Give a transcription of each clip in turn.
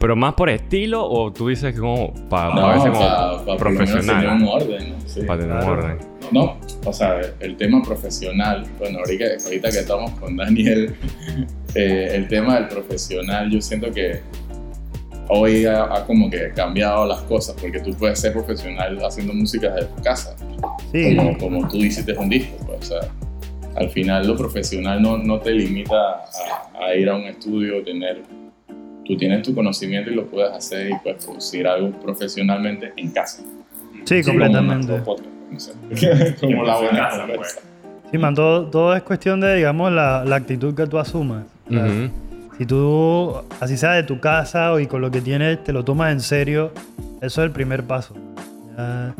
¿Pero más por estilo o tú dices que como para No, verse como pa- menos profesional? tener un orden, ¿no? Sí. Para tener un orden. No, o sea, el tema profesional, bueno, ahorita, ahorita que estamos con Daniel, eh, el tema del profesional, yo siento que hoy ha, ha como que cambiado las cosas, porque tú puedes ser profesional haciendo música desde tu casa, Sí, como, como tú hiciste un disco, pues, o sea, al final lo profesional no, no te limita a, a ir a un estudio, tener, tú tienes tu conocimiento y lo puedes hacer y puedes producir algo profesionalmente en casa. sí, completamente. nuestro podcast, no sé. como la buena Casa, pues. Sí, man, todo, todo es cuestión de, digamos, la, la actitud que tú asumas. Si tú, así sea de tu casa o y con lo que tienes, te lo tomas en serio, eso es el primer paso. Ya,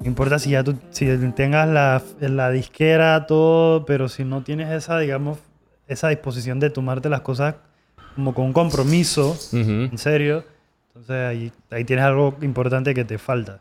no importa si ya tú si tengas la, la disquera, todo, pero si no tienes esa, digamos, esa disposición de tomarte las cosas como con un compromiso, en serio, entonces ahí, ahí tienes algo importante que te falta.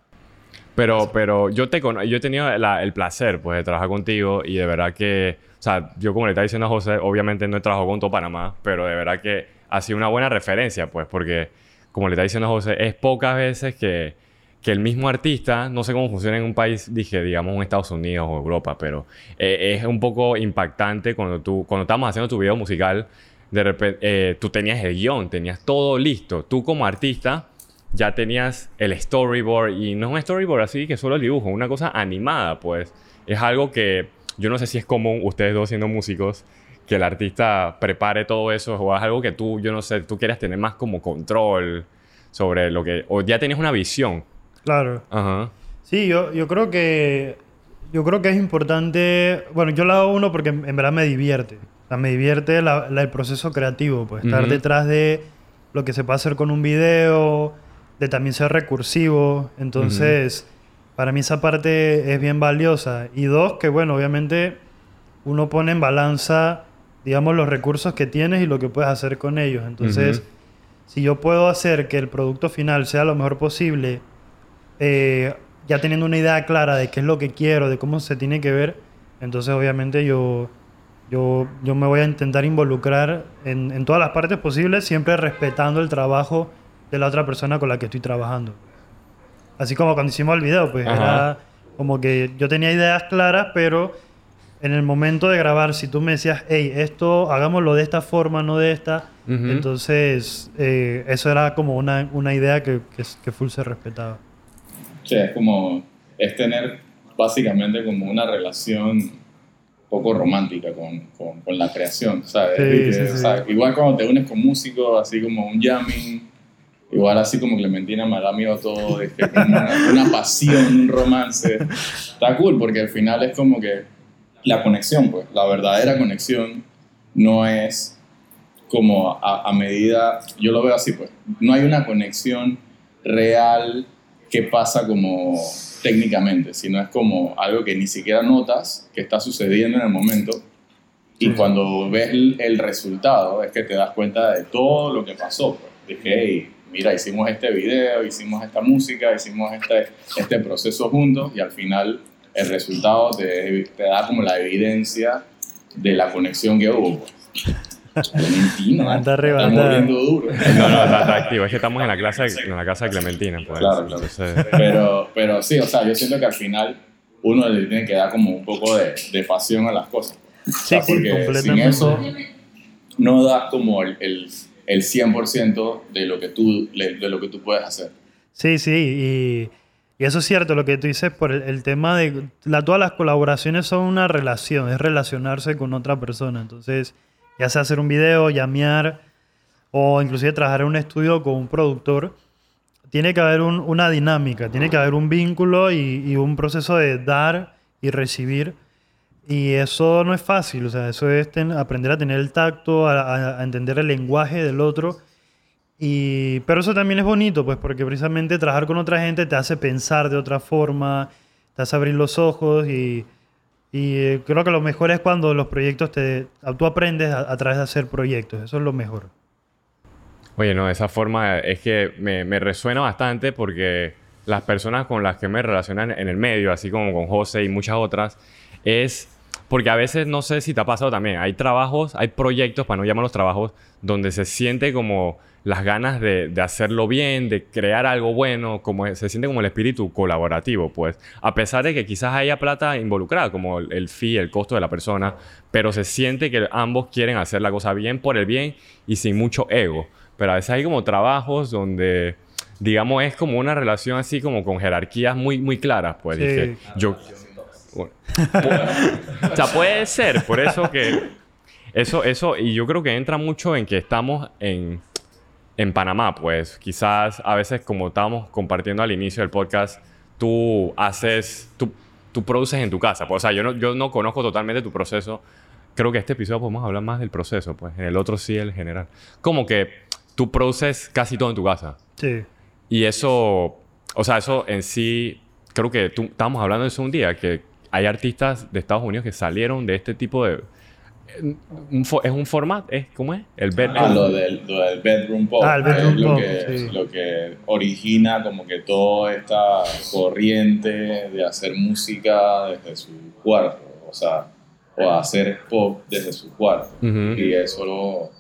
Pero, pero yo, te yo he tenido la- el placer pues, de trabajar contigo y de verdad que, o sea, yo como le estaba diciendo a José, obviamente no he trabajado con todo Panamá, pero de verdad que ha sido una buena referencia, pues, porque como le estaba diciendo a José, es pocas veces que, que el mismo artista, no sé cómo funciona en un país, dije, digamos, en Estados Unidos o Europa, pero eh, es un poco impactante cuando tú, cuando estábamos haciendo tu video musical, de repente, tú tenías el guion, tenías todo listo. Tú como artista ya tenías el storyboard y no es un storyboard así que solo el dibujo, una cosa animada, pues. Es algo que yo no sé si es común, ustedes dos siendo músicos, que el artista prepare todo eso o es algo que tú, yo no sé, tú quieras tener más como control sobre lo que... O ya tenías una visión. Claro. Ajá. Sí, yo, yo creo que yo creo que es importante. Bueno, yo lo hago uno porque en verdad me divierte. Sea, me divierte la- la- el proceso creativo, pues estar detrás de lo que se puede hacer con un video, de también ser recursivo. Entonces, para mí esa parte es bien valiosa. Y dos, que bueno, obviamente uno pone en balanza, digamos, los recursos que tienes y lo que puedes hacer con ellos. Entonces, si yo puedo hacer que el producto final sea lo mejor posible, eh, ya teniendo una idea clara de qué es lo que quiero, de cómo se tiene que ver, entonces obviamente yo, yo, yo me voy a intentar involucrar en, en todas las partes posibles, siempre respetando el trabajo de la otra persona con la que estoy trabajando. Así como cuando hicimos el video, pues Ajá. era como que yo tenía ideas claras, pero en el momento de grabar, si tú me decías, hey, esto hagámoslo de esta forma, no de esta, entonces eh, eso era como una, una idea que, que, que full se respetaba. Sí, es como, es tener básicamente como una relación poco romántica con, con, con la creación, ¿sabes? Sí, Y que, sí, o sí. sea, igual cuando te unes con músicos, así como un jamming, igual así como Clementina me da miedo todo, es que una pasión, un romance, está cool porque al final es como que la conexión, pues, la verdadera conexión no es como a, a medida, yo lo veo así, pues, no hay una conexión real que pasa como técnicamente, sino es como algo que ni siquiera notas que está sucediendo en el momento y cuando ves el, el resultado es que te das cuenta de todo lo que pasó. Pues. Dije, hey, mira, hicimos este video, hicimos esta música, hicimos este, este proceso juntos y al final el resultado te, te da como la evidencia de la conexión que hubo. Pues. Clementina, Anda arriba, está muriendo duro. No, no, está, está activo. Es que estamos en la, clase, en la casa de Clementina, pues. Claro, claro. Entonces, Pero, pero sí, o sea, yo siento que al final uno le tiene que dar como un poco de, de pasión a las cosas. O sea, Sí, sí, porque sin eso no das como el, el, el 100% de lo, que tú, de lo que tú puedes hacer. Sí, sí, y, y eso es cierto lo que tú dices por el, el tema de... La, todas las colaboraciones son una relación, es relacionarse con otra persona. Entonces, ya sea hacer un video, llamear o inclusive trabajar en un estudio con un productor, tiene que haber un- una dinámica, tiene que haber un vínculo y, un proceso de dar y recibir. Y eso no es fácil, o sea, eso es aprender a tener el tacto, a entender el lenguaje del otro. Y, pero eso también es bonito, pues, porque precisamente trabajar con otra gente te hace pensar de otra forma, te hace abrir los ojos y, y eh, creo que lo mejor es cuando los proyectos te... Tú aprendes a, través de hacer proyectos, eso es lo mejor. Oye, no, esa forma es que me, me resuena bastante porque las personas con las que me relacionan en el medio, así como con José y muchas otras, es porque a veces no sé si te ha pasado también. Hay trabajos, hay proyectos, para no llamarlos trabajos, donde se siente como las ganas de, de, hacerlo bien, de crear algo bueno, como se siente como el espíritu colaborativo, pues. A pesar de que quizás haya plata involucrada, como el, el fee, el costo de la persona, pero se siente que ambos quieren hacer la cosa bien por el bien y sin mucho ego. Pero a veces hay como trabajos donde, digamos, es como una relación así como con jerarquías muy, muy claras, pues. Sí. Dije, yo... Bueno, o sea, puede ser, por eso que... Eso, eso, y yo creo que entra mucho en que estamos en, en Panamá, pues. Quizás a veces, como estábamos compartiendo al inicio del podcast, tú haces, tú, tú produces en tu casa. Pues, o sea, yo no, yo no conozco totalmente tu proceso. Creo que este episodio podemos hablar más del proceso, pues. En el otro sí, el general. Como que tú produces casi todo en tu casa. Sí. Y eso, o sea, eso en sí, creo que tú, estábamos hablando de eso un día, que hay artistas de Estados Unidos que salieron de este tipo de... un fo- es un formato, es, ¿cómo es? El bed, Ah, lo del, lo del bedroom pop. Ah, el bedroom es lo pop, que, sí. lo que origina como que toda esta corriente de hacer música desde su cuarto. O sea, o hacer pop desde su cuarto. Y eso lo-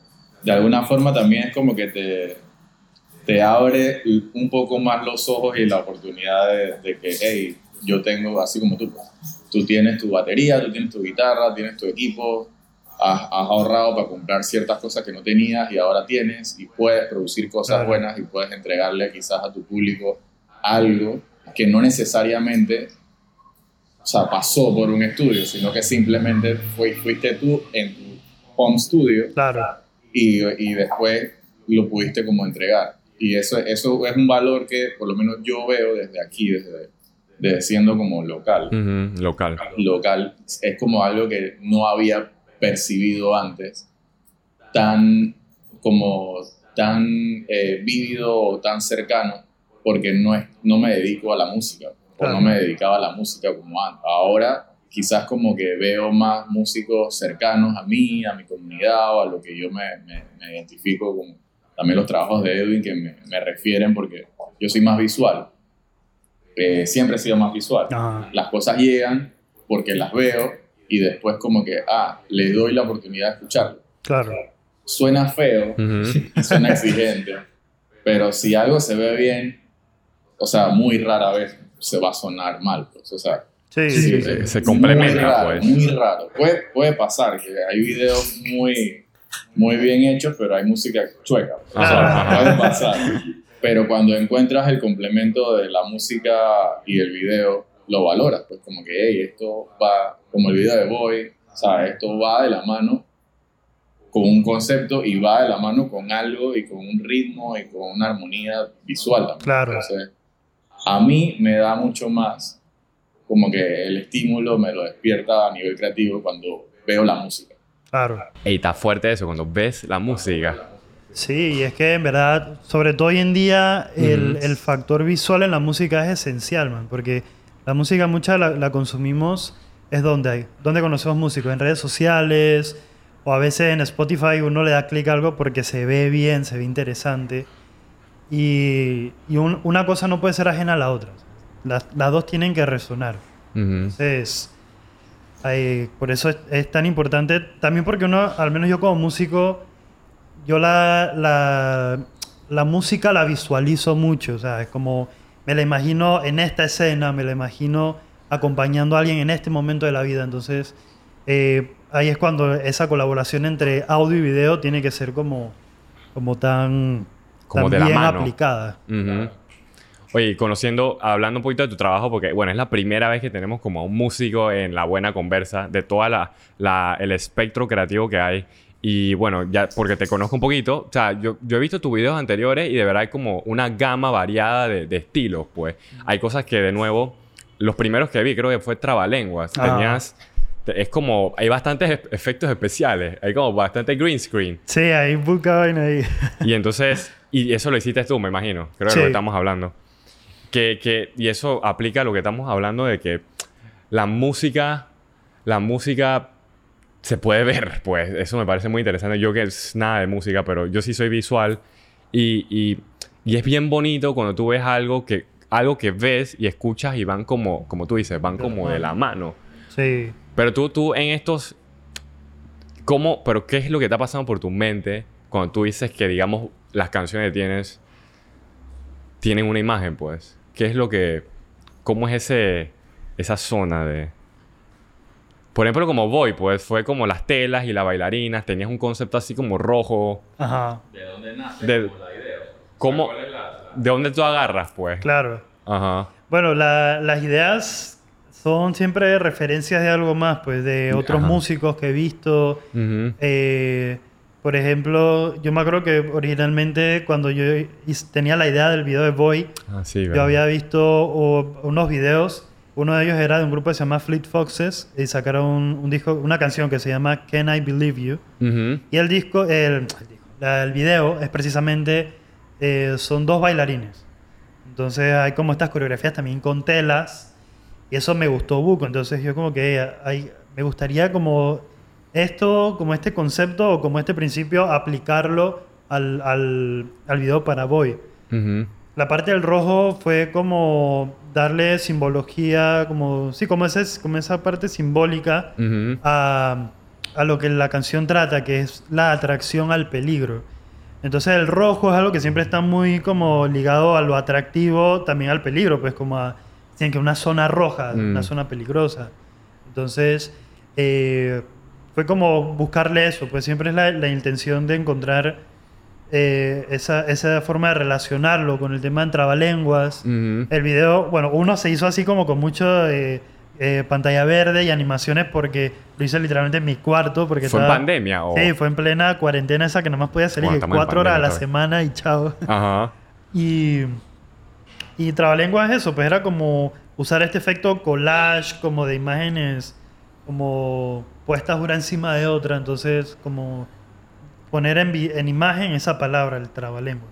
de alguna forma también es como que te, te abre un poco más los ojos y la oportunidad de, de que, hey, yo tengo, así como tú, tú tienes tu batería, tú tienes tu guitarra, tienes tu equipo, has, has ahorrado para comprar ciertas cosas que no tenías y ahora tienes y puedes producir cosas Claro. buenas y puedes entregarle quizás a tu público algo que no necesariamente o sea, pasó por un estudio, sino que simplemente fue, fuiste tú en tu home studio Claro. y, y después lo pudiste como entregar. Y eso, eso es un valor que por lo menos yo veo desde aquí, desde, desde siendo como local. Ujú, Local. Local es como algo que no había percibido antes, tan como tan eh, vívido o tan cercano, porque no, es, no me dedico a la música, o no me dedicaba a la música como antes. Ahora quizás como que veo más músicos cercanos a mí, a mi comunidad o a lo que yo me, me- me identifico con también los trabajos de Edwin que me, me refieren porque yo soy más visual. Eh, siempre he sido más visual. Ajá. Las cosas llegan porque las veo y después como que, ah, le doy la oportunidad de escucharlo. Claro. Suena feo, Ujú. suena exigente, pero si algo se ve bien, o sea, muy rara vez se va a sonar mal, pues, o sea, Sí, Sí, sí, se- sí. se complementa, muy raro, pues. Muy raro. Puede, puede pasar que hay videos muy, muy bien hechos, pero hay música chueca. O sea, puede pasar. Pero cuando encuentras el complemento de la música y el video, lo valoras. Pues como que, hey, esto va, como el video de Boy, o sea, esto va de la mano con un concepto y va de la mano con algo y con un ritmo y con una armonía visual también. Claro. Entonces, a mí me da mucho más como que el estímulo me lo despierta a nivel creativo cuando veo la música. Claro. Ey, está fuerte eso, cuando ves la música. Sí, y es que en verdad, sobre todo hoy en día, el, Ujú. el factor visual en la música es esencial, man, porque la música mucha la, la consumimos es donde hay, donde conocemos músicos, en redes sociales o a veces en Spotify uno le da clic a algo porque se ve bien, se ve interesante y, y un- una cosa no puede ser ajena a la otra. Las, las dos tienen que resonar. Entonces, hay- por eso es, es tan importante. También porque uno, al menos yo como músico, yo la, la, la música la visualizo mucho. O sea, es como me la imagino en esta escena, me la imagino acompañando a alguien en este momento de la vida. Entonces, eh, ahí es cuando esa colaboración entre audio y video tiene que ser como, como tan, Como tan de la bien mano. aplicada. Ujú. Oye, conociendo, hablando un poquito de tu trabajo, porque bueno, es la primera vez que tenemos como a un músico en la buena conversa de toda la, la- el espectro creativo que hay. Y bueno, ya porque te conozco un poquito, o sea, yo, yo he visto tus videos anteriores y de verdad hay como una gama variada de, de estilos, pues. Hay cosas que de nuevo, los primeros que vi creo que fue Trabalenguas. Ah. Tenías, te- es como, hay bastantes efectos especiales, hay como bastante green screen. Sí, ahí busca vaina ahí. Y entonces, y eso lo hiciste tú, me imagino. Creo que es Sí. lo que estamos hablando. Que, que, y eso aplica a lo que estamos hablando de que la música, la música se puede ver, pues. Eso me parece muy interesante. Yo que es nada de música, pero yo sí soy visual. Y, y, y es bien bonito cuando tú ves algo que, algo que ves y escuchas y van como, como tú dices, van como de la mano. Sí. Pero tú, tú en estos... ¿Cómo? ¿Pero qué es lo que está pasando por tu mente cuando tú dices que, digamos, las canciones que tienes tienen una imagen, pues. ¿Qué es lo que... ¿Cómo es ese, esa zona de... Por ejemplo, como Voy, pues fue como las telas y las bailarinas, tenías un concepto así como rojo. Ajá, ¿De dónde nace De- como la idea? ¿Cómo- ¿Cuál es la- la- ¿De dónde tú agarras, pues? claro. Ajá. Bueno, la- las ideas son siempre referencias de algo más, pues de otros Ajá. músicos que he visto. Eh, por ejemplo, yo me acuerdo que originalmente cuando yo tenía la idea del video de Boy, Ah, sí, yo había visto o- unos videos. Uno de ellos era de un grupo que se llama Fleet Foxes y sacaron un, un disco, una canción que se llama Can I Believe You. Y el disco, el, el video es precisamente, eh, son dos bailarines. Entonces hay como estas coreografías también con telas. Y eso me gustó buco. Entonces yo como que eh, hay, me gustaría como esto, como este concepto o como este principio, aplicarlo al, al, al video para Boy. La parte del rojo fue como darle simbología, como, sí, como, ese, como esa parte simbólica a, a lo que la canción trata, que es la atracción al peligro. Entonces el rojo es algo que siempre está muy como ligado a lo atractivo, también al peligro, pues como a, que una zona roja, Mm. una zona peligrosa. Entonces eh, fue como buscarle eso, pues siempre es la, la intención de encontrar eh, esa, esa forma de relacionarlo con el tema de trabalenguas. Ujú. El video, bueno, uno se hizo así como con mucho eh, eh, pantalla verde y animaciones porque lo hice literalmente en mi cuarto. Porque ¿Fue en pandemia o...? Sí, fue en plena cuarentena esa que nomás podía salir Bueno, en cuatro horas a la semana y chao. Ajá. Y, y Trabalenguas es eso, pues era como usar este efecto collage como de imágenes como puestas una encima de otra, entonces como poner en, imagen esa palabra, el trabalenguas.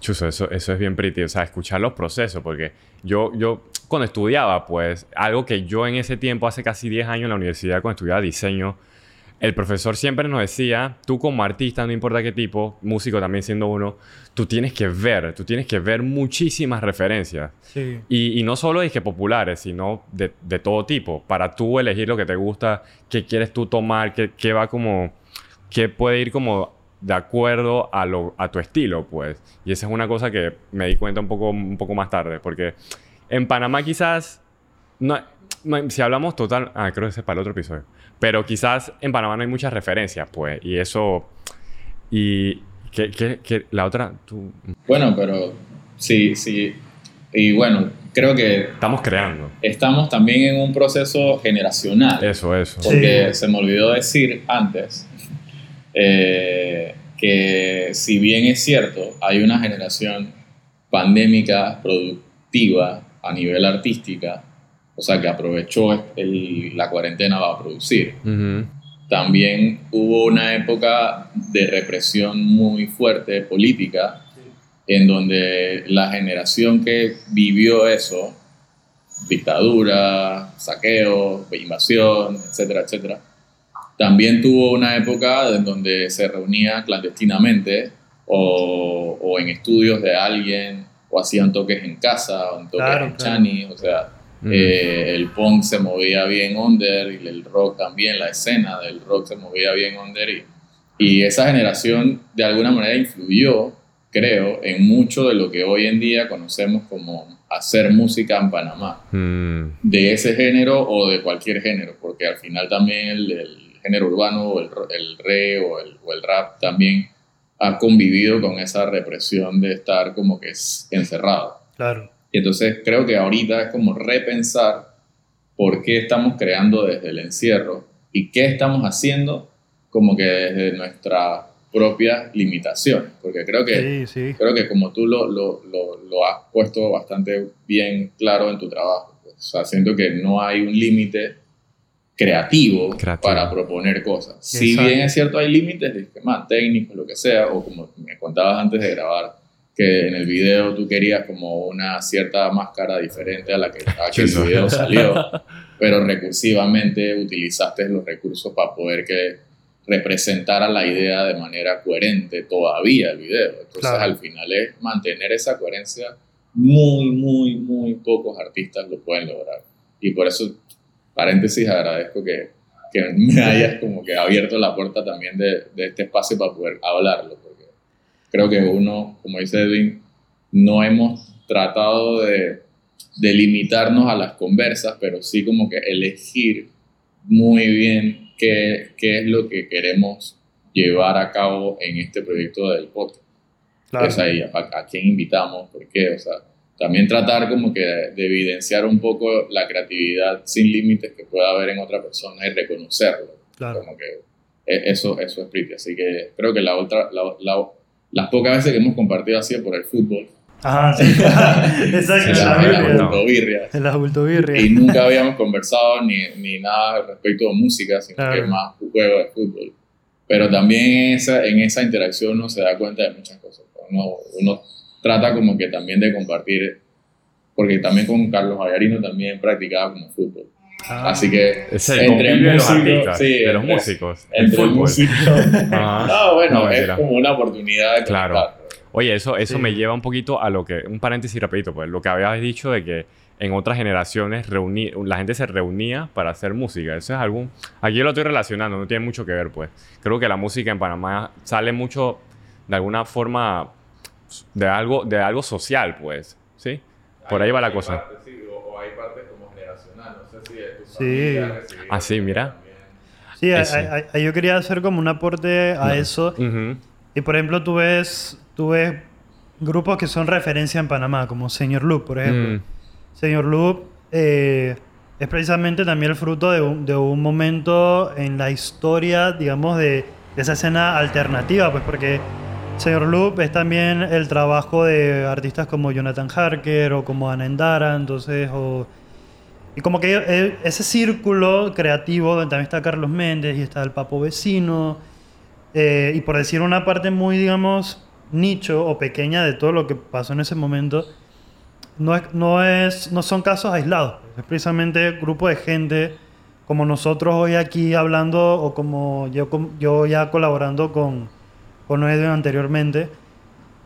Chuso, eso, eso es bien pretty. O sea, escuchar los procesos. Porque yo, yo cuando estudiaba, pues, algo que yo en ese tiempo, hace casi 10 años en la universidad, cuando estudiaba diseño, el profesor siempre nos decía, tú como artista, no importa qué tipo, músico también siendo uno, tú tienes que ver, tú tienes que ver muchísimas referencias. Sí. Y, y no solo de que populares, sino de, de todo tipo. Para tú elegir lo que te gusta, qué quieres tú tomar, qué, qué va como... qué puede ir como de acuerdo a, lo, a tu estilo, pues. Y esa es una cosa que me di cuenta un poco, un poco más tarde. Porque en Panamá quizás... No, no- si hablamos total... Ah, creo que ese es para el otro episodio. Pero quizás en Panamá no hay muchas referencias, pues. Y eso... Y... que, que, que la otra... Tú, Bueno, pero sí, sí. Y bueno, creo que estamos creando. estamos también en un proceso generacional. Eso, eso. Porque Sí. se me olvidó decir antes eh, que si bien es cierto, hay una generación pandémica productiva a nivel artística, o sea, que aprovechó el- la cuarentena para producir. Ujú. También hubo una época de represión muy fuerte política, en donde la generación que vivió eso, dictadura, saqueo, invasión, etcétera, etcétera, también tuvo una época en donde se reunía clandestinamente o, o en estudios de alguien, o hacían toques en casa, o en toques Claro, en claro. chani, o sea, Mm. eh, el punk se movía bien under y el rock también, la escena del rock se movía bien under y, y esa generación de alguna manera influyó, creo, en mucho de lo que hoy en día conocemos como hacer música en Panamá, Mm. de ese género o de cualquier género, porque al final también el, el género urbano el, el reggae o el, o el rap también ha convivido con esa represión de estar como que es encerrado. Claro. Y entonces creo que ahorita es como repensar por qué estamos creando desde el encierro y qué estamos haciendo como que desde nuestras propias limitaciones. Porque creo que, Sí, sí. creo que como tú lo, lo, lo, lo has puesto bastante bien claro en tu trabajo, pues, o sea, siento que no hay un límite creativo, Creativo. para proponer cosas. Si Exacto. bien es cierto, hay límites de esquema técnicos, lo que sea, o como me contabas antes de grabar, que en el video tú querías como una cierta máscara diferente a la que, a que el video salió, pero recursivamente utilizaste los recursos para poder que representara la idea de manera coherente todavía el video. Entonces Claro. al final es mantener esa coherencia. Muy, muy, muy pocos artistas lo pueden lograr. Y por eso, paréntesis, agradezco que, que me hayas como que abierto la puerta también de, de este espacio para poder hablarlo, porque creo que uno, como dice Edwin, no hemos tratado de, de limitarnos a las conversas, pero sí como que elegir muy bien qué, qué es lo que queremos llevar a cabo en este proyecto del podcast. Claro. Es ahí, a, a quién invitamos, por qué, o sea, también tratar como que de, de evidenciar un poco la creatividad sin límites que pueda haber en otra persona y reconocerlo. Claro. Como que e- eso, eso es pretty. Así que creo que la otra, la- la- las pocas veces que hemos compartido ha sido por el fútbol, Ajá, sí. Exacto, en la, la en la Biblia. autobirria. En. Y nunca habíamos conversado ni, ni nada respecto a música, sino Claro. que más juego de fútbol. Pero también esa, en esa interacción uno se da cuenta de muchas cosas. Uno, uno trata como que también de compartir, porque también con Carlos Vallarino también practicaba como fútbol. Ah. Así que Es el entre convivio de los músicos, artistas, sí, de los entre- músicos, el entre fútbol. músicos. Ajá. No, bueno, No, es como una oportunidad de Claro. conectar. Oye, eso, eso Sí. me lleva un poquito a lo que, un paréntesis rapidito, pues, lo que habías dicho de que en otras generaciones reuní, la gente se reunía para hacer música. Eso es algún, aquí lo estoy relacionando, no tiene mucho que ver, pues. Creo que la música en Panamá sale mucho, de alguna forma, de algo, de algo social, pues, ¿sí? Por ahí va la cosa. o, hay partes como generacional, no sé si de tu Sí. Ah, sí, mira. Sí, a- Eso. a- a- yo quería hacer como un aporte a eso. Y por ejemplo, tú ves, tú ves grupos que son referencia en Panamá, como Señor Loop, por ejemplo. Mm. Señor Loop eh, es precisamente también el fruto de un, de un momento en la historia, digamos, de, de esa escena alternativa, pues porque Señor Loop es también el trabajo de artistas como Jonathan Harker o como Ana Endara, entonces, o... Y como que eh, ese círculo creativo, donde también está Carlos Méndez y está el Papo Vecino, eh, y por decir una parte muy, digamos, nicho o pequeña de todo lo que pasó en ese momento, no, es, no, es, no son casos aislados. Es precisamente grupo de gente como nosotros hoy aquí hablando o como yo, yo ya colaborando con, con Edwin anteriormente.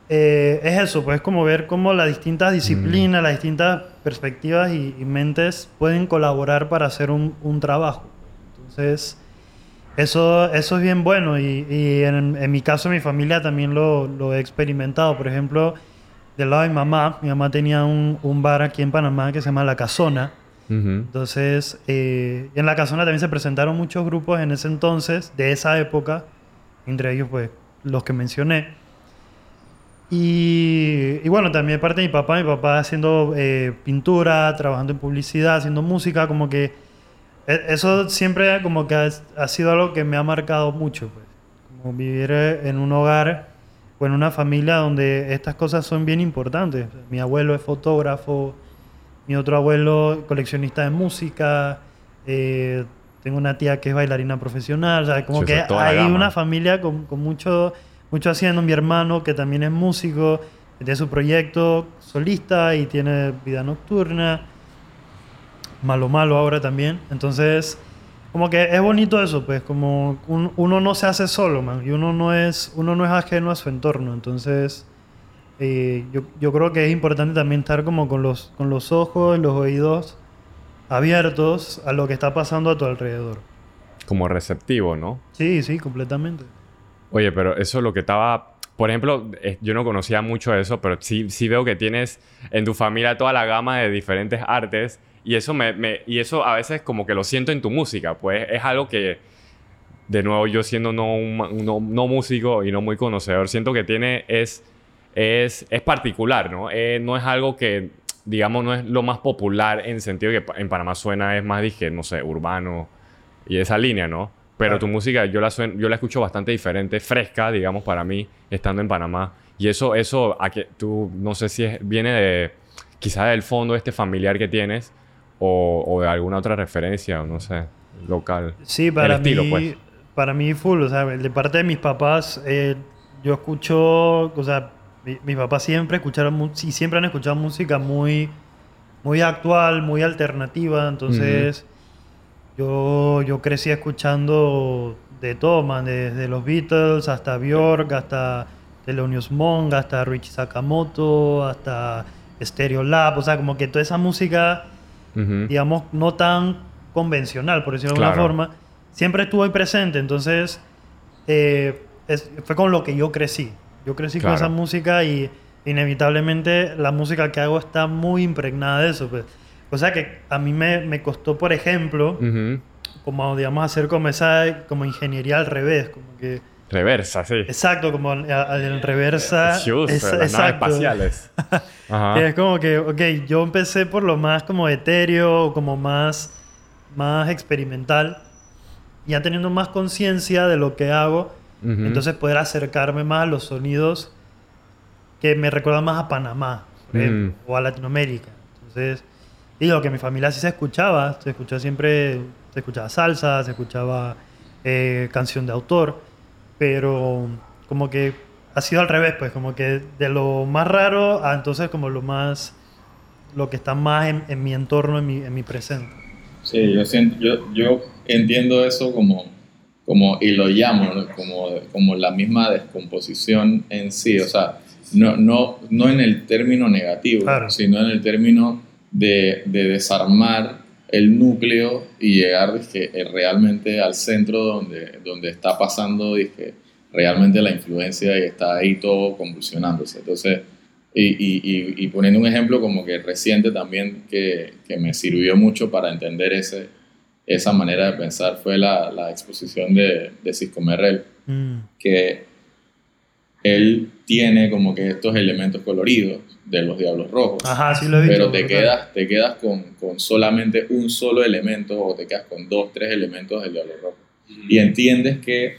Eh, es eso, pues como ver cómo las distintas disciplinas, las distintas perspectivas y, y mentes pueden colaborar para hacer un, un trabajo. Entonces, eso, eso es bien bueno y, y en, en mi caso, mi familia también lo, lo he experimentado. Por ejemplo, del lado de mi mamá, mi mamá tenía un, un bar aquí en Panamá que se llama La Casona. Entonces, eh, en La Casona también se presentaron muchos grupos en ese entonces, de esa época, entre ellos, pues, los que mencioné. Y, y bueno, también parte de mi papá, mi papá haciendo eh, pintura, trabajando en publicidad, haciendo música, como que e- eso siempre como que ha, sido algo que me ha marcado mucho, pues. Como vivir eh, en un hogar o en una familia donde estas cosas son bien importantes. Mi abuelo es fotógrafo, mi otro abuelo coleccionista de música, eh, tengo una tía que es bailarina profesional, o sea, como Sí, que hay una familia con, con mucho, mucho haciendo. Mi hermano que también es músico, tiene su proyecto solista y tiene vida nocturna. Malo Malo ahora también. Entonces, como que es bonito eso, pues, como un- uno no se hace solo, man, y uno no es, uno no es ajeno a su entorno. Entonces, eh, yo, yo creo que es importante también estar como con los, con los ojos, los oídos abiertos a lo que está pasando a tu alrededor. Como receptivo, ¿no? Sí, sí, completamente. Oye, pero eso es lo que estaba... Por ejemplo, eh, yo no conocía mucho eso, pero sí, sí veo que tienes en tu familia toda la gama de diferentes artes y eso, me, me- y eso a veces como que lo siento en tu música, pues es algo que, de nuevo, yo siendo no, un no, no músico y no muy conocedor, siento que tiene, es, es, es particular, ¿no? Eh, no es algo que, digamos, no es lo más popular en sentido que en Panamá suena, es más, dije, no sé, urbano y esa línea, ¿no? Pero Claro. tu música yo la, suen- yo la escucho bastante diferente, fresca, digamos, para mí, estando en Panamá. Y eso, eso, a que tú, no sé si es- viene de, quizás del fondo este familiar que tienes, o, o de alguna otra referencia, o no sé, local. Sí, para mí, pues. para mí full, o sea, de parte de mis papás, eh, yo escucho, o sea, mi- mis papás siempre escucharon, y siempre han escuchado música muy, muy actual, muy alternativa, entonces yo, yo crecí escuchando de todo, man, desde los Beatles hasta Björk, hasta Thelonious Monk, hasta Richie Sakamoto, hasta Stereo Lab, o sea, como que toda esa música digamos, no tan convencional, por decirlo de alguna forma, siempre estuvo ahí presente. Entonces, eh, es- fue con lo que yo crecí. Yo crecí con Claro. esa música y inevitablemente la música que hago está muy impregnada de eso. Pues. O sea que a mí me, me costó, por ejemplo, Ujú. como digamos hacer como esa como ingeniería al revés, como que Reversa, sí. exacto, como al reversa. Shoes, es- las naves exacto. espaciales. Ajá. Es como que, ok, yo empecé por lo más como etéreo, como más, más experimental, ya teniendo más conciencia de lo que hago, Entonces poder acercarme más a los sonidos que me recuerdan más a Panamá por ejemplo, Mm. o a Latinoamérica. Entonces, digo que mi familia sí se escuchaba, se escuchaba siempre, se escuchaba salsa, se escuchaba eh, canción de autor, pero como que ha sido al revés, pues como que de lo más raro a entonces como lo más, lo que está más en, en mi entorno, en mi, en mi presente. Sí, yo, siento, yo, yo entiendo eso como, como y lo llamo ¿no? como, como la misma descomposición en sí, o sea, no, no, no en el término negativo, Claro. sino en el término de, de desarmar el núcleo y llegar dizque, eh, realmente al centro donde, donde está pasando dizque, realmente la influencia y está ahí todo convulsionándose. Entonces, y, y, y, y poniendo un ejemplo como que reciente también que, que me sirvió mucho para entender ese, esa manera de pensar fue la, la exposición de, de Cisco Merrell, Mm, que él tiene como que estos elementos coloridos de los Diablos Rojos, Ajá, sí lo he visto. pero te quedas, te quedas con, con solamente un solo elemento o te quedas con dos, tres elementos del Diablo Rojo. Y entiendes que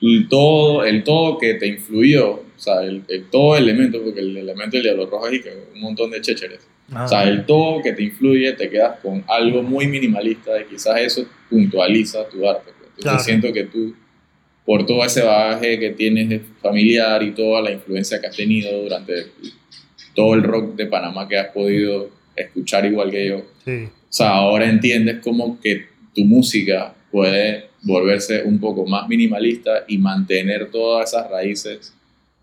el todo, el todo que te influyó, o sea, el, el todo elemento, porque el elemento del Diablo Rojo es un montón de chécheres. Ajá. O sea, el todo que te influye, te quedas con algo muy minimalista y quizás eso puntualiza tu arte. pues. Entonces Claro. siento que tú, por todo ese bagaje que tienes familiar y toda la influencia que has tenido durante todo el rock de Panamá que has podido escuchar igual que yo, Sí, o sea, ahora entiendes como que tu música puede volverse un poco más minimalista y mantener todas esas raíces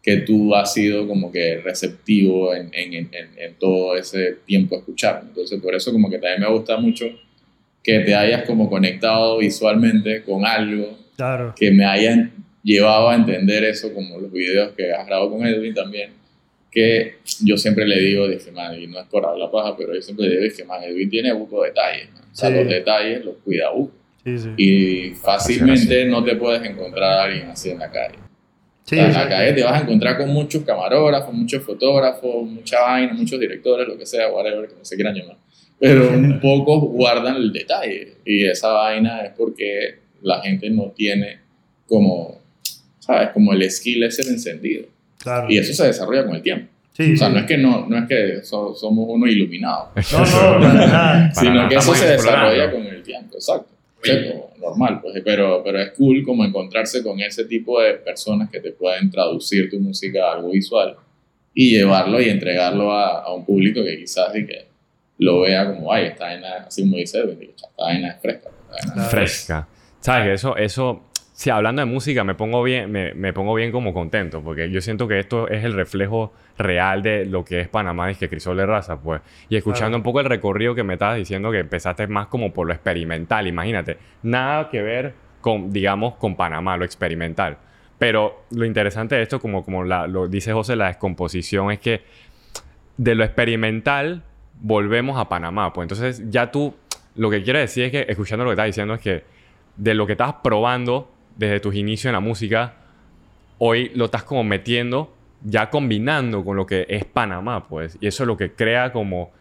que tú has sido como que receptivo en, en, en, en todo ese tiempo escuchar. Entonces, por eso como que también me gusta mucho que te hayas como conectado visualmente con algo claro. que me hayan llevado a entender eso, como los videos que has grabado con Edwin también, que yo siempre le digo, dije, man, y no es por hablar paja, pero yo siempre le digo, dije, man, Edwin tiene buco detalles, man. o sea, Sí. los detalles los cuida buco. Sí, sí. Y fácilmente no te puedes encontrar a alguien así en la calle. Sí, O sea, calle te vas a encontrar con muchos camarógrafos, muchos fotógrafos, mucha vaina, muchos directores, lo que sea, whatever, como se quieran llamar. Pero un pocos guardan el detalle. Y esa vaina es porque la gente no tiene como, ¿sabes? Como el skill ese de encendido. Claro. Y eso se desarrolla con el tiempo. Sí, O sea, sí. no es que, no, no es que so- somos uno iluminado, No, no, para nada. sino que eso se desarrolla con el tiempo, exacto. Normal, pues, pero, pero es cool como encontrarse con ese tipo de personas que te pueden traducir tu música a algo visual y llevarlo y entregarlo a, a un público que quizás sí que lo vea como, ay, esta vaina, así como dice, esta vaina es fresca. esta vaina es fresca. ¿Sabes? Que eso, eso, sí, hablando de música, me pongo bien, me, me pongo bien como contento, porque yo siento que esto es el reflejo real de lo que es Panamá, es que Crisol de raza, pues. Y escuchando Claro. un poco el recorrido que me estabas diciendo, que empezaste más como por lo experimental, imagínate. Nada que ver con, digamos, con Panamá, lo experimental. Pero lo interesante de esto, como, como la- lo dice José, la descomposición, es que de lo experimental volvemos a Panamá. Pues entonces ya tú, lo que quiero decir es que, escuchando lo que estás diciendo, es que de lo que estabas probando desde tus inicios en la música, hoy lo estás como metiendo, ya combinando con lo que es Panamá, pues. Y eso es lo que crea como...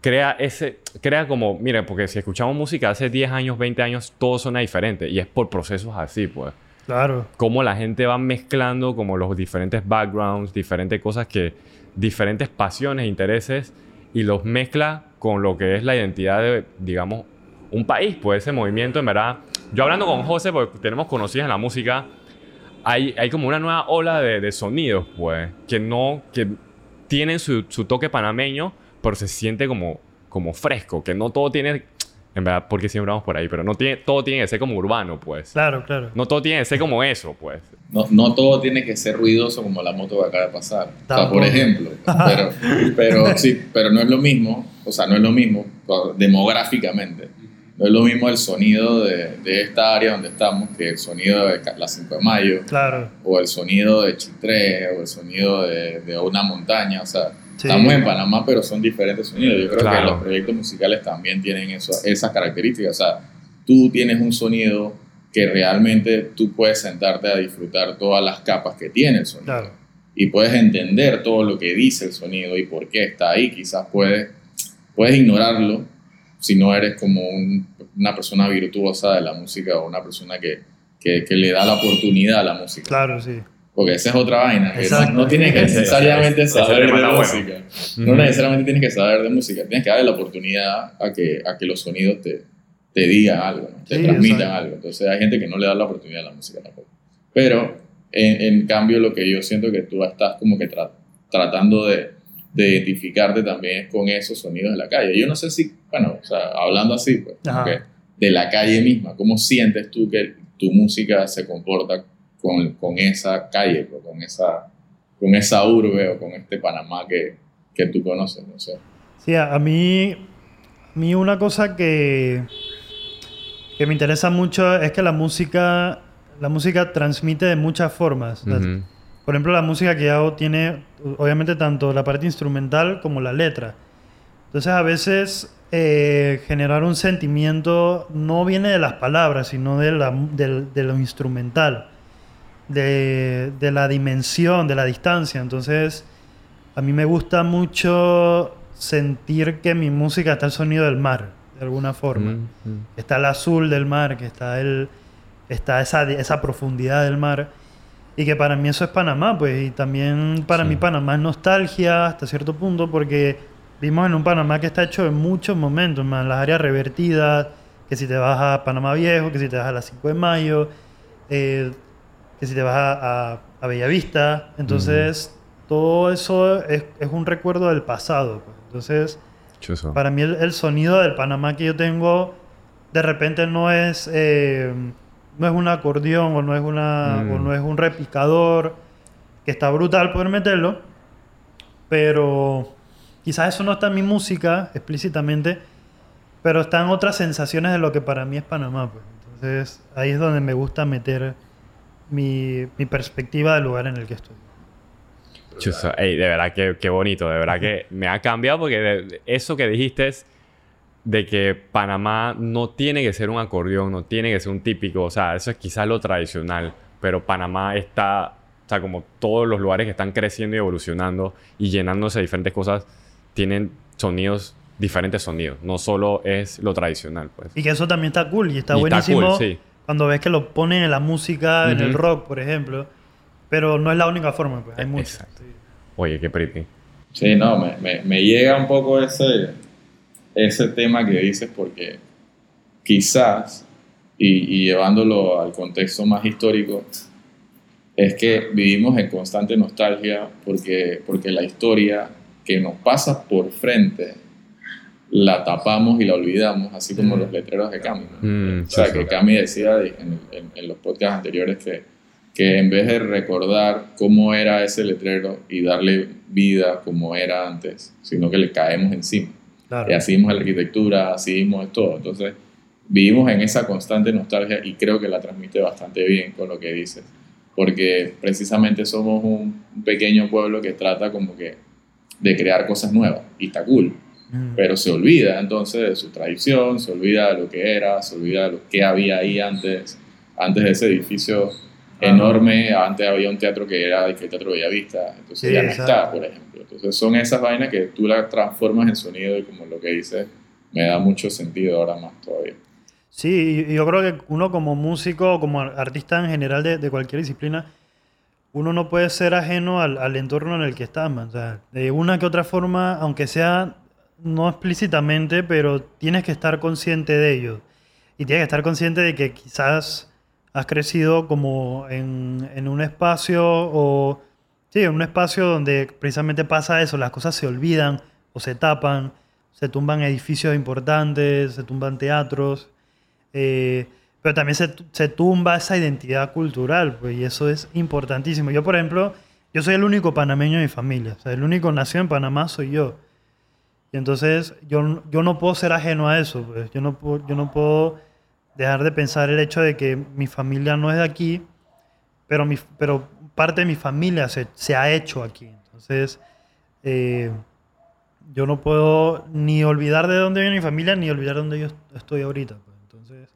Crea ese... Crea como... Mira, porque si escuchamos música hace 10 años, 20 años, todo suena diferente. Y es por procesos así, pues Claro. cómo la gente va mezclando como los diferentes backgrounds, diferentes cosas que, diferentes pasiones, intereses, y los mezcla con lo que es la identidad de, digamos, un país, pues ese movimiento, en verdad. Yo hablando con José, porque tenemos conocidos en la música, hay, hay como una nueva ola de, de sonidos, pues, que no, que tienen su, su toque panameño, pero se siente como, como fresco, que no todo tiene, en verdad, porque siempre vamos por ahí, pero no tiene, todo tiene que ser como urbano, pues. Claro, claro. No todo tiene que ser como eso, pues. No, no todo tiene que ser ruidoso como la moto que acaba de pasar. O sea, por ejemplo. Pero, pero, sí, pero no es lo mismo, o sea, no es lo mismo demográficamente. No es lo mismo el sonido de, de esta área donde estamos que el sonido de la 5 de mayo, Claro. o el sonido de Chitré, o el sonido de, de una montaña. O sea, Sí. estamos en Panamá, pero son diferentes sonidos. Yo creo que los proyectos musicales también tienen eso, esas características. O sea, tú tienes un sonido que realmente tú puedes sentarte a disfrutar todas las capas que tiene el sonido Claro. y puedes entender todo lo que dice el sonido y por qué está ahí. Quizás puedes, puedes ignorarlo si no eres como un- una persona virtuosa de la música o una persona que, que, que le da la oportunidad a la música. Claro, sí. Porque esa es otra vaina. que no, no tienes que necesariamente saber de música. No necesariamente tienes que saber de música. Tienes que darle la oportunidad a que, a que los sonidos te, te digan algo, ¿no? te Sí, transmitan exacto. algo. Entonces hay gente que no le da la oportunidad a la música tampoco. Pero en, en cambio lo que yo siento que tú estás como que tra- tratando de, de identificarte también es con esos sonidos de la calle. Yo no sé si, bueno, o sea, hablando así, pues, de la calle misma, ¿cómo sientes tú que tu música se comporta con, con esa calle, pues, con, esa, con esa urbe o con este Panamá que, que tú conoces? No sé. Sí, a, mí, a mí una cosa que, que me interesa mucho es que la música, la música transmite de muchas formas. Por ejemplo, la música que hago tiene, obviamente, tanto la parte instrumental como la letra. Entonces, a veces eh, generar un sentimiento no viene de las palabras, sino de, la, del- de lo instrumental, de, de la dimensión, de la distancia. Entonces, a mí me gusta mucho sentir que mi música está el sonido del mar, de alguna forma Mm, mm. está el azul del mar, que está el está esa, esa profundidad del mar y que para mí eso es Panamá, pues y también para Sí. mí Panamá es nostalgia hasta cierto punto porque vimos en un Panamá que está hecho en muchos momentos, man, las áreas revertidas, que si te vas a Panamá Viejo, que si te vas a las 5 de mayo, eh, que si te vas a, a, a Bellavista, entonces todo eso es, es un recuerdo del pasado, pues. entonces para mí el, el sonido del Panamá que yo tengo de repente no es eh, no es un acordeón o no es una Mm. o no es un repicador que está brutal poder meterlo pero quizás eso no está en mi música explícitamente pero están otras sensaciones de lo que para mí es Panamá pues. entonces ahí es donde me gusta meter mi, mi perspectiva del lugar en el que estoy Chuzo. Ey, de verdad que qué bonito. De verdad que me ha cambiado porque de- de- eso que dijiste es de que Panamá no tiene que ser un acordeón, no tiene que ser un típico. O sea, eso es quizás lo tradicional. Pero Panamá está, o sea, como todos los lugares que están creciendo y evolucionando y llenándose de diferentes cosas, tienen sonidos, diferentes sonidos. No solo es lo tradicional, pues. Y que eso también está cool y está Y está buenísimo cool, sí. cuando ves que lo ponen en la música, en el rock, por ejemplo. Pero no es la única forma, pues hay muchas. Sí. Oye, qué pretty. Sí, no, me, me, me llega un poco ese, ese tema que dices porque quizás, y, y llevándolo al contexto más histórico, es que vivimos en constante nostalgia porque, porque la historia que nos pasa por frente la tapamos y la olvidamos, así como Mm. los letreros de Cami. ¿no? Mm, o sea, sí, que sí. Cami decía de- en, en- en los podcasts anteriores que, que en vez de recordar cómo era ese letrero y darle vida como era antes, sino que le caemos encima. Claro. Y así mismo es la arquitectura, así mismo es todo. Entonces, vivimos en esa constante nostalgia y creo que la transmite bastante bien con lo que dices. Porque precisamente somos un, pequeño pueblo que trata como que de crear cosas nuevas y está cool, Mm. pero se olvida entonces de su tradición, se olvida de lo que era, se olvida de lo que había ahí antes, antes de ese edificio. Enorme, antes había un teatro que era el Teatro Bellavista, entonces Sí, ya no exacto. está, por ejemplo. Entonces son esas vainas que tú las transformas en sonido y como lo que dices, me da mucho sentido ahora más todavía. Sí, yo creo que uno como músico, como artista en general de, de cualquier disciplina, uno no puede ser ajeno al, al entorno en el que está, man. O sea, de una que otra forma, aunque sea no explícitamente, pero tienes que estar consciente de ello. Y tienes que estar consciente de que quizás has crecido como en, en un espacio o... Sí, en un espacio donde precisamente pasa eso, las cosas se olvidan o se tapan, se tumban edificios importantes, se tumban teatros. Eh, pero también se, se tumba esa identidad cultural, pues, y eso es importantísimo. Yo, por ejemplo, yo soy el único panameño de mi familia, o sea, el único nacido en Panamá soy yo. Y entonces yo, yo no puedo ser ajeno a eso. Pues. Yo, no puedo, yo no puedo dejar de pensar el hecho de que mi familia no es de aquí, pero, mi, pero parte de mi familia se, se ha hecho aquí. Entonces, eh, yo no puedo ni olvidar de dónde viene mi familia, ni olvidar dónde yo estoy ahorita. Pues. Entonces,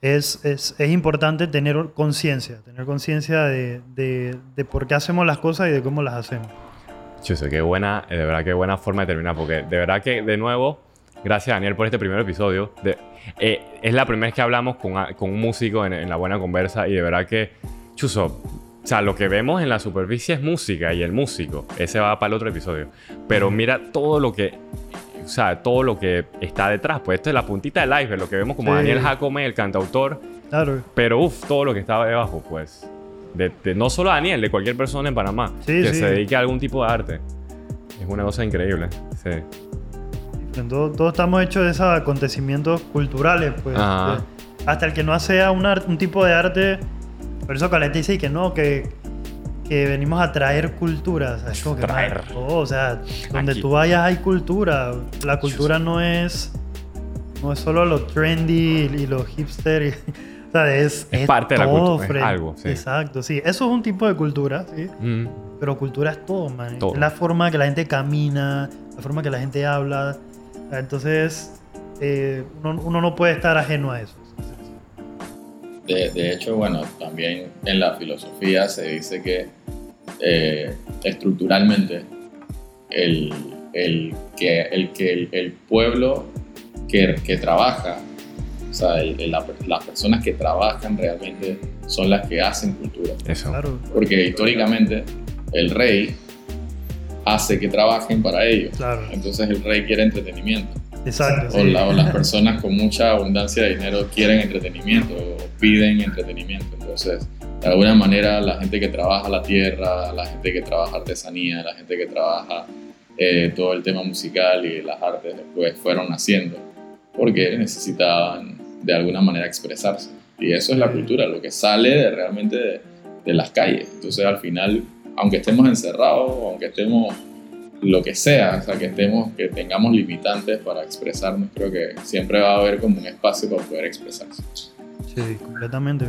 es, es, es importante tener conciencia, tener conciencia de, de, por qué hacemos las cosas y de cómo las hacemos. Chuso, qué buena, de verdad, qué buena forma de terminar, porque de verdad que, de nuevo, gracias Daniel por este primer episodio. De, eh, es la primera vez que hablamos con, con un músico en, en, la buena conversa y de verdad que, Chuso, o sea, lo que vemos en la superficie es música y el músico. Ese va para el otro episodio. Pero mira todo lo que, o sea, todo lo que está detrás. Pues esto es la puntita del iceberg, lo que vemos como Sí. Daniel Jacome, el cantautor. Claro. Pero uff, todo lo que estaba debajo, pues. De, de no solo Daniel, de cualquier persona en Panamá Sí, que sí. se dedique a algún tipo de arte. Es una cosa increíble. Sí. Todos, todos estamos hechos de esos acontecimientos culturales, pues. Hasta el que no hace un, art- un tipo de arte, por eso Caleta dice que no, que, que venimos a traer cultura. O sea, es como que, Traer. oh, o sea, donde Aquí. tú vayas hay cultura. La cultura no es, no es solo lo trendy y lo hipster. y- o sea, es, Es parte de la todo, cultura, es Fred. algo, sí. Exacto, sí. Eso es un tipo de cultura, sí. Mm. Pero cultura es todo, man. Todo. Es la forma que la gente camina, la forma que la gente habla. Entonces, eh, uno, uno no puede estar ajeno a eso. De, de hecho, bueno, también en la filosofía se dice que eh, estructuralmente el, el que, el, que el, el pueblo que, que trabaja, o sea, el- el- la- las personas que trabajan realmente son las que hacen cultura. Eso. Porque históricamente el rey hace que trabajen para ellos. claro. Entonces el rey quiere entretenimiento. Exacto. O, sí. la- o las personas con mucha abundancia de dinero quieren entretenimiento o piden entretenimiento. Entonces, de alguna manera, la gente que trabaja la tierra, la gente que trabaja artesanía, la gente que trabaja eh, todo el tema musical y las artes después fueron naciendo porque necesitaban de alguna manera expresarse. Y eso es la cultura, lo que sale de, realmente de, de las calles. Entonces, al final, aunque estemos encerrados, aunque estemos lo que sea, o sea, que estemos, que tengamos limitantes para expresarnos, creo que siempre va a haber como un espacio para poder expresarse. Sí, completamente.